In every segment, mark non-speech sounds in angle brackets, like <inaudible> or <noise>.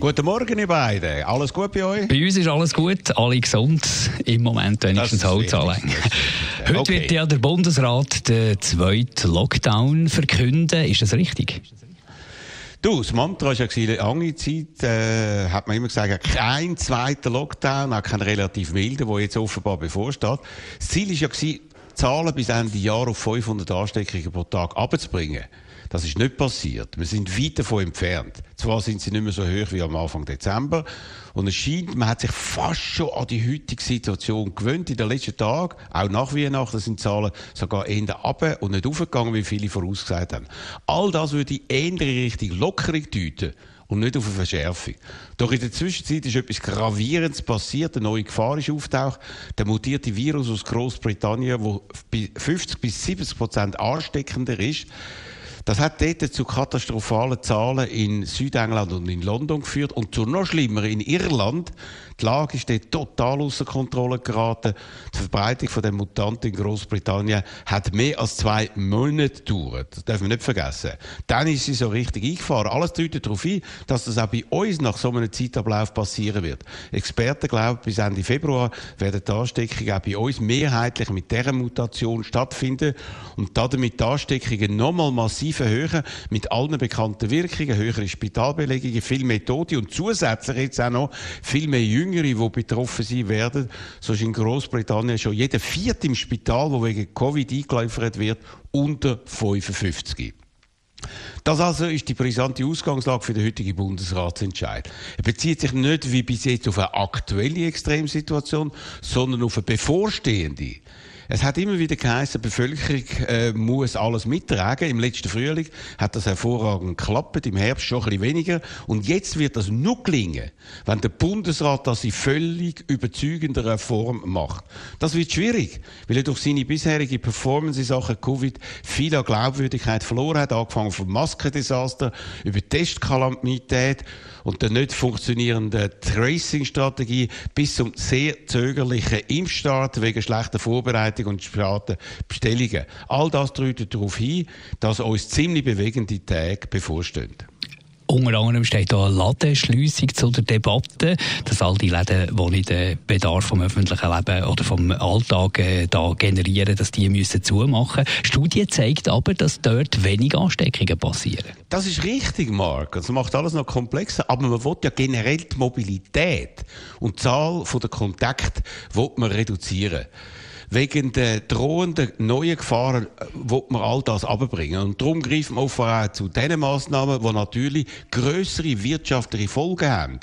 Guten Morgen, ihr beiden. Alles gut bei euch? Bei uns ist alles gut, alle gesund. Im Moment wenigstens Holz anlegen. <laughs> Heute Okay. wird ja der Bundesrat den zweiten Lockdown verkünden. Ist das richtig? Du, das Mantra war ja lange Zeit, äh, hat man immer gesagt, kein zweiter Lockdown, auch kein relativ milder, der jetzt offenbar bevorsteht. Das Ziel war ja Zahlen bis Ende Jahr auf 500 Ansteckungen pro Tag abzubringen. Das ist nicht passiert. Wir sind weit davon entfernt. Zwar sind sie nicht mehr so hoch wie am Anfang Dezember. Und es scheint, man hat sich fast schon an die heutige Situation gewöhnt. In den letzten Tagen, auch nach Weihnachten, sind die Zahlen sogar eher runter und nicht aufgegangen, wie viele vorausgesagt haben. All das würde eher in Richtung Lockerung deuten und nicht auf eine Verschärfung. Doch in der Zwischenzeit ist etwas Gravierendes passiert. Eine neue Gefahr ist auftaucht. Der mutierte Virus aus Großbritannien, bei 50 bis 70 Prozent ansteckender ist. Das hat dort zu katastrophalen Zahlen in Südengland und in London geführt und zu noch schlimmer in Irland. Die Lage ist dort total außer Kontrolle geraten. Die Verbreitung von der Mutant in Großbritannien hat mehr als zwei Monate gedauert. Das dürfen wir nicht vergessen. Dann ist sie so richtig eingefahren. Alles deutet darauf hin, dass das auch bei uns nach so einem Zeitablauf passieren wird. Experten glauben, bis Ende Februar werden die Ansteckungen auch bei uns mehrheitlich mit dieser Mutation stattfinden und damit die Ansteckungen nochmal massiv erhöhen, mit allen bekannten Wirkungen, höhere Spitalbelegungen, viel mehr Tote und zusätzlich jetzt auch noch viel mehr Jüngere, die betroffen sein werden. So ist in Großbritannien schon jeder vierte im Spital, der wegen Covid eingeliefert wird, unter 55. Das also ist die brisante Ausgangslage für den heutigen Bundesratsentscheid. Er bezieht sich nicht wie bis jetzt auf eine aktuelle Extremsituation, sondern auf eine bevorstehende. Es hat immer wieder geheißen, die Bevölkerung äh, muss alles mittragen. Im letzten Frühling hat das hervorragend geklappt, im Herbst schon ein bisschen weniger. Und jetzt wird das nur gelingen, wenn der Bundesrat das in völlig überzeugender Form macht. Das wird schwierig, weil er durch seine bisherige Performance in Sachen Covid viel an Glaubwürdigkeit verloren hat, angefangen vom Maskendesaster über Testkalamität und der nicht funktionierenden Tracing-Strategie bis zum sehr zögerlichen Impfstart wegen schlechter Vorbereitung und später Bestellungen. All das deutet darauf hin, dass uns ziemlich bewegende Tage bevorstehen. Unter anderem steht da eine Ladenschliessung zu der Debatte, dass all die Läden, die nicht den Bedarf vom öffentlichen Leben oder vom Alltag äh, da generieren, dass die müssen zumachen. Studie zeigt aber, dass dort wenig Ansteckungen passieren. Das ist richtig, Mark. Das macht alles noch komplexer. Aber man will ja generell die Mobilität und die Zahl der Kontakte man reduzieren. Wegen der drohenden neuen Gefahren äh, will man all das abbringen. Und darum greift man offenbar zu diesen Massnahmen, die natürlich grössere wirtschaftliche Folgen haben.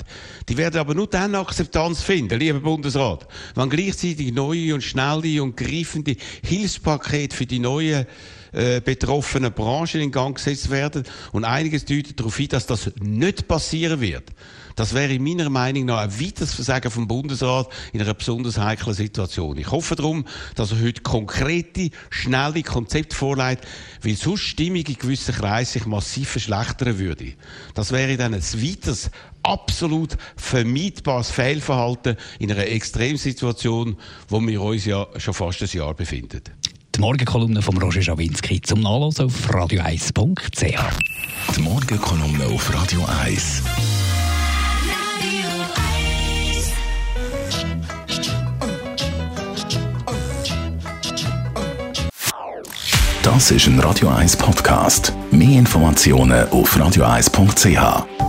Die werden aber nur dann Akzeptanz finden, lieber Bundesrat, wenn gleichzeitig neue und schnelle und greifende Hilfspakete für die neuen äh, betroffenen Branchen in Gang gesetzt werden. Und einiges deutet darauf hin, dass das nicht passieren wird. Das wäre meiner Meinung nach ein weiteres Versagen vom Bundesrat in einer besonders heiklen Situation. Ich hoffe darum, dass er heute konkrete, schnelle Konzepte vorlegt, weil sonst Stimmung in gewissen Kreisen sich massiv verschlechtern würde. Das wäre dann ein weiteres, absolut vermeidbares Fehlverhalten in einer Extremsituation, wo wir uns ja schon fast ein Jahr befinden. Die Morgenkolumne von Roger Schawinski zum Nachlesen auf radio1.ch. Die Morgenkolumne auf Radio 1. Das ist ein Radio 1 Podcast. Mehr Informationen auf radio1.ch.